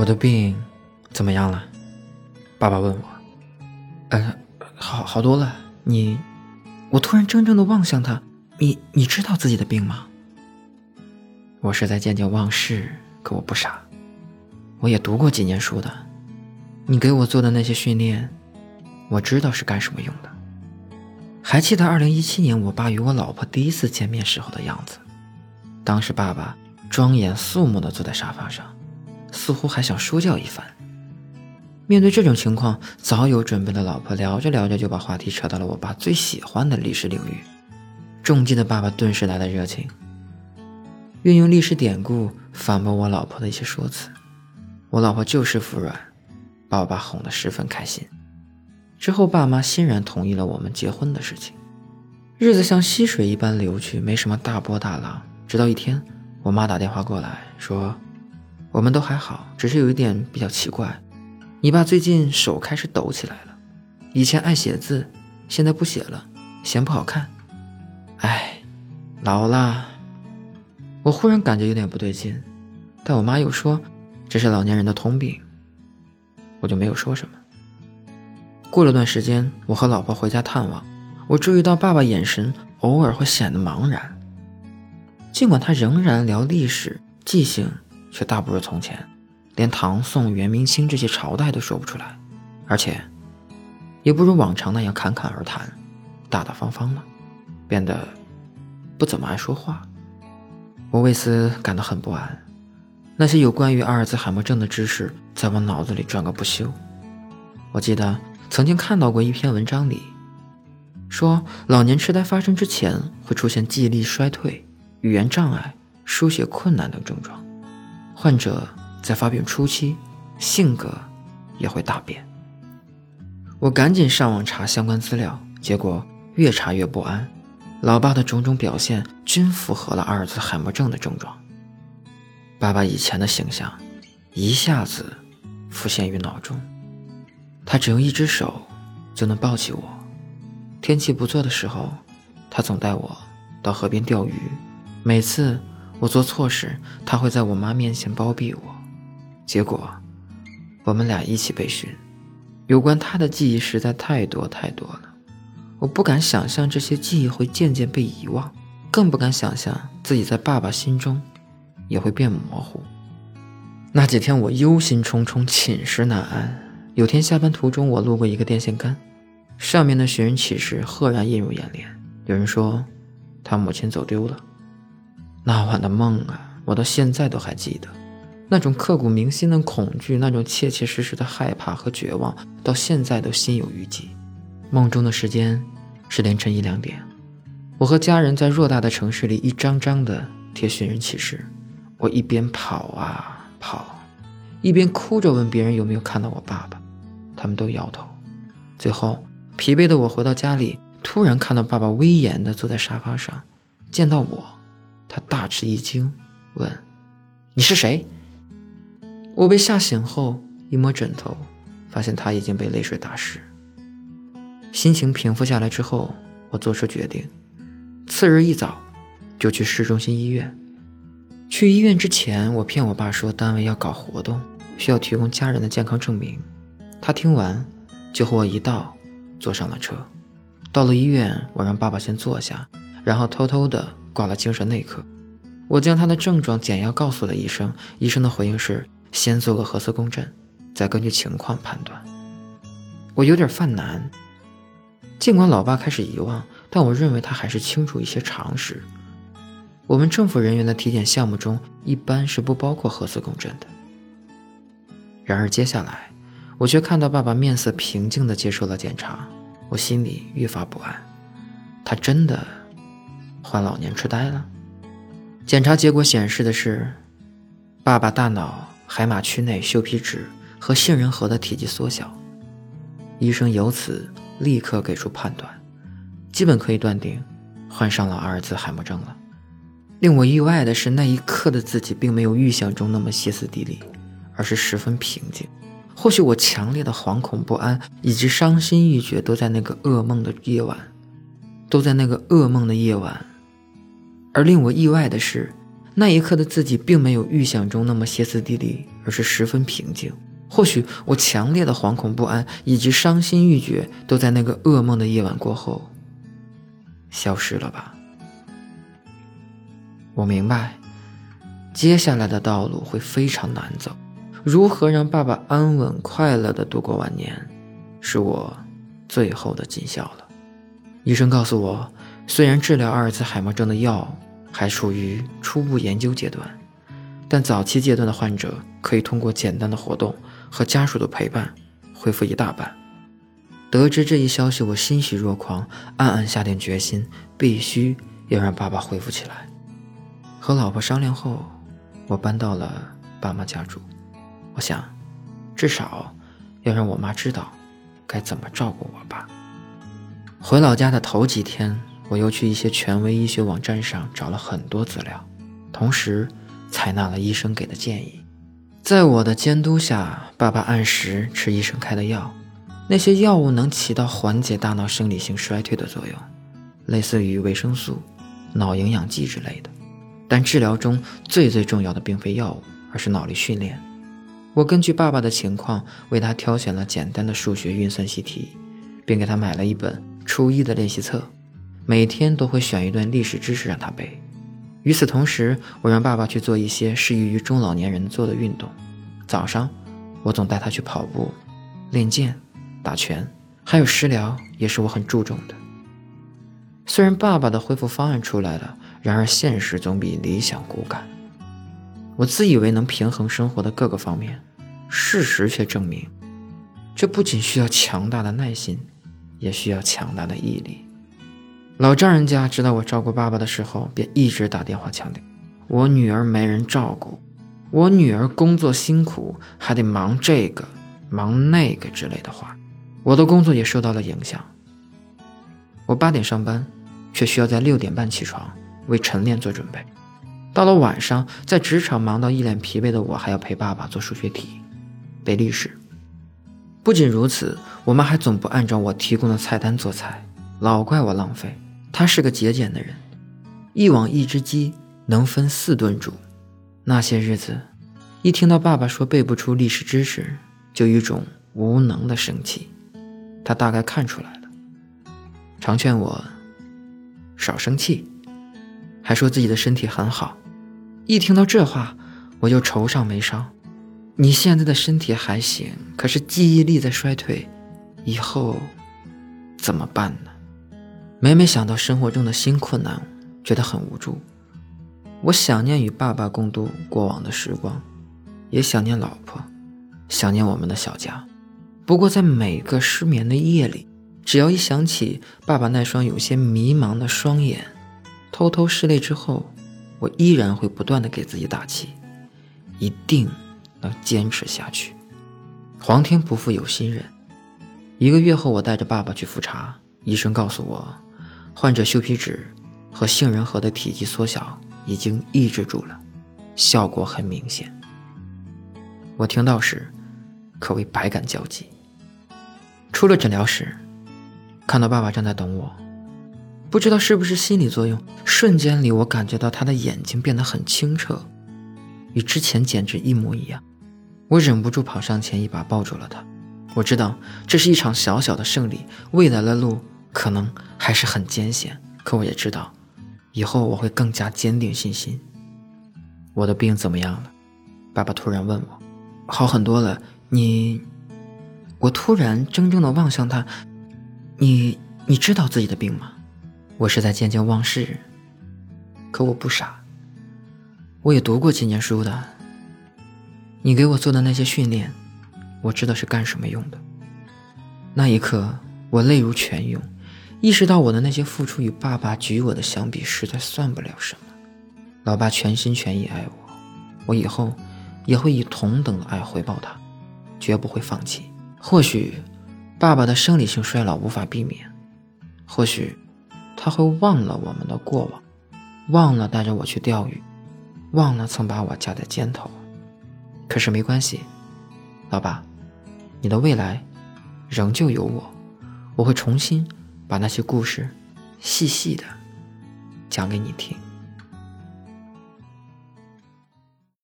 我的病怎么样了？爸爸问我。呃，好好多了。你，我突然怔怔的望向他。你，你知道自己的病吗？我是在渐渐忘事，可我不傻。我也读过几年书的。你给我做的那些训练，我知道是干什么用的。还记得二零一七年我爸与我老婆第一次见面时候的样子。当时爸爸庄严肃穆地坐在沙发上，似乎还想说教一番。面对这种情况，早有准备的老婆聊着聊着就把话题扯到了我爸最喜欢的历史领域。重击的爸爸顿时来了热情，运用历史典故反驳我老婆的一些说辞。我老婆就是服软，把我爸哄得十分开心。之后，爸妈欣然同意了我们结婚的事情。日子像溪水一般流去，没什么大波大浪。直到一天，我妈打电话过来，说：“我们都还好，只是有一点比较奇怪，你爸最近手开始抖起来了。以前爱写字，现在不写了，嫌不好看。哎，老了。”我忽然感觉有点不对劲，但我妈又说这是老年人的通病，我就没有说什么。过了段时间，我和老婆回家探望，我注意到爸爸眼神偶尔会显得茫然。尽管他仍然聊历史，记性却大不如从前，连唐宋元明清这些朝代都说不出来，而且也不如往常那样侃侃而谈，大大方方了，变得不怎么爱说话。我为此感到很不安，那些有关于阿尔兹海默症的知识在我脑子里转个不休。我记得。曾经看到过一篇文章里，说老年痴呆发生之前会出现记忆力衰退、语言障碍、书写困难等症状，患者在发病初期性格也会大变。我赶紧上网查相关资料，结果越查越不安，老爸的种种表现均符合了阿尔兹海默症的症状。爸爸以前的形象一下子浮现于脑中。他只用一只手就能抱起我，天气不错的时候，他总带我到河边钓鱼。每次我做错事，他会在我妈面前包庇我。结果，我们俩一起被训。有关他的记忆实在太多太多了，我不敢想象这些记忆会渐渐被遗忘，更不敢想象自己在爸爸心中也会变模糊。那几天我忧心忡忡，寝食难安。有天下班途中，我路过一个电线杆，上面的寻人启事赫然映入眼帘。有人说，他母亲走丢了。那晚的梦啊，我到现在都还记得，那种刻骨铭心的恐惧，那种切切实实的害怕和绝望，到现在都心有余悸。梦中的时间是凌晨一两点，我和家人在偌大的城市里一张张的贴寻人启事，我一边跑啊跑，一边哭着问别人有没有看到我爸爸。他们都摇头，最后疲惫的我回到家里，突然看到爸爸威严的坐在沙发上，见到我，他大吃一惊，问：“你是谁？”我被吓醒后，一摸枕头，发现他已经被泪水打湿。心情平复下来之后，我做出决定，次日一早就去市中心医院。去医院之前，我骗我爸说单位要搞活动，需要提供家人的健康证明。他听完，就和我一道坐上了车。到了医院，我让爸爸先坐下，然后偷偷的挂了精神内科。我将他的症状简要告诉了医生，医生的回应是先做个核磁共振，再根据情况判断。我有点犯难，尽管老爸开始遗忘，但我认为他还是清楚一些常识。我们政府人员的体检项目中一般是不包括核磁共振的。然而接下来。我却看到爸爸面色平静地接受了检查，我心里愈发不安。他真的患老年痴呆了？检查结果显示的是，爸爸大脑海马区内嗅皮质和杏仁核的体积缩小。医生由此立刻给出判断，基本可以断定患上了阿尔兹海默症了。令我意外的是，那一刻的自己并没有预想中那么歇斯底里，而是十分平静。或许我强烈的惶恐不安以及伤心欲绝都在那个噩梦的夜晚，都在那个噩梦的夜晚。而令我意外的是，那一刻的自己并没有预想中那么歇斯底里，而是十分平静。或许我强烈的惶恐不安以及伤心欲绝，都在那个噩梦的夜晚过后消失了吧。我明白，接下来的道路会非常难走。如何让爸爸安稳快乐的度过晚年，是我最后的尽孝了。医生告诉我，虽然治疗阿尔茨海默症的药还处于初步研究阶段，但早期阶段的患者可以通过简单的活动。和家属的陪伴，恢复一大半。得知这一消息，我欣喜若狂，暗暗下定决心，必须要让爸爸恢复起来。和老婆商量后，我搬到了爸妈家住。我想，至少要让我妈知道该怎么照顾我爸。回老家的头几天，我又去一些权威医学网站上找了很多资料，同时采纳了医生给的建议。在我的监督下，爸爸按时吃医生开的药。那些药物能起到缓解大脑生理性衰退的作用，类似于维生素、脑营养剂之类的。但治疗中最最重要的并非药物，而是脑力训练。我根据爸爸的情况，为他挑选了简单的数学运算习题，并给他买了一本初一的练习册，每天都会选一段历史知识让他背。与此同时，我让爸爸去做一些适宜于中老年人做的运动。早上，我总带他去跑步、练剑、打拳，还有食疗也是我很注重的。虽然爸爸的恢复方案出来了，然而现实总比理想骨感。我自以为能平衡生活的各个方面，事实却证明，这不仅需要强大的耐心，也需要强大的毅力。老丈人家知道我照顾爸爸的时候，便一直打电话强调：“我女儿没人照顾，我女儿工作辛苦，还得忙这个忙那个之类的话。”我的工作也受到了影响。我八点上班，却需要在六点半起床为晨练做准备。到了晚上，在职场忙到一脸疲惫的我，还要陪爸爸做数学题、背历史。不仅如此，我妈还总不按照我提供的菜单做菜，老怪我浪费。他是个节俭的人，一网一只鸡能分四顿煮。那些日子，一听到爸爸说背不出历史知识，就有一种无能的生气。他大概看出来了，常劝我少生气，还说自己的身体很好。一听到这话，我就愁上眉梢。你现在的身体还行，可是记忆力在衰退，以后怎么办呢？每每想到生活中的新困难，觉得很无助。我想念与爸爸共度过往的时光，也想念老婆，想念我们的小家。不过，在每个失眠的夜里，只要一想起爸爸那双有些迷茫的双眼，偷偷拭泪之后，我依然会不断的给自己打气，一定能坚持下去。皇天不负有心人，一个月后，我带着爸爸去复查，医生告诉我。患者袖皮脂和杏仁核的体积缩小已经抑制住了，效果很明显。我听到时可谓百感交集。出了诊疗室，看到爸爸正在等我，不知道是不是心理作用，瞬间里我感觉到他的眼睛变得很清澈，与之前简直一模一样。我忍不住跑上前一把抱住了他。我知道这是一场小小的胜利，未来的路。可能还是很艰险，可我也知道，以后我会更加坚定信心。我的病怎么样了？爸爸突然问我。好很多了。你，我突然怔怔的望向他。你，你知道自己的病吗？我是在渐渐忘事。可我不傻，我也读过几年书的。你给我做的那些训练，我知道是干什么用的。那一刻，我泪如泉涌。意识到我的那些付出与爸爸给予我的相比，实在算不了什么。老爸全心全意爱我，我以后也会以同等的爱回报他，绝不会放弃。或许，爸爸的生理性衰老无法避免，或许他会忘了我们的过往，忘了带着我去钓鱼，忘了曾把我架在肩头。可是没关系，老爸，你的未来仍旧有我，我会重新。把那些故事细细的讲给你听。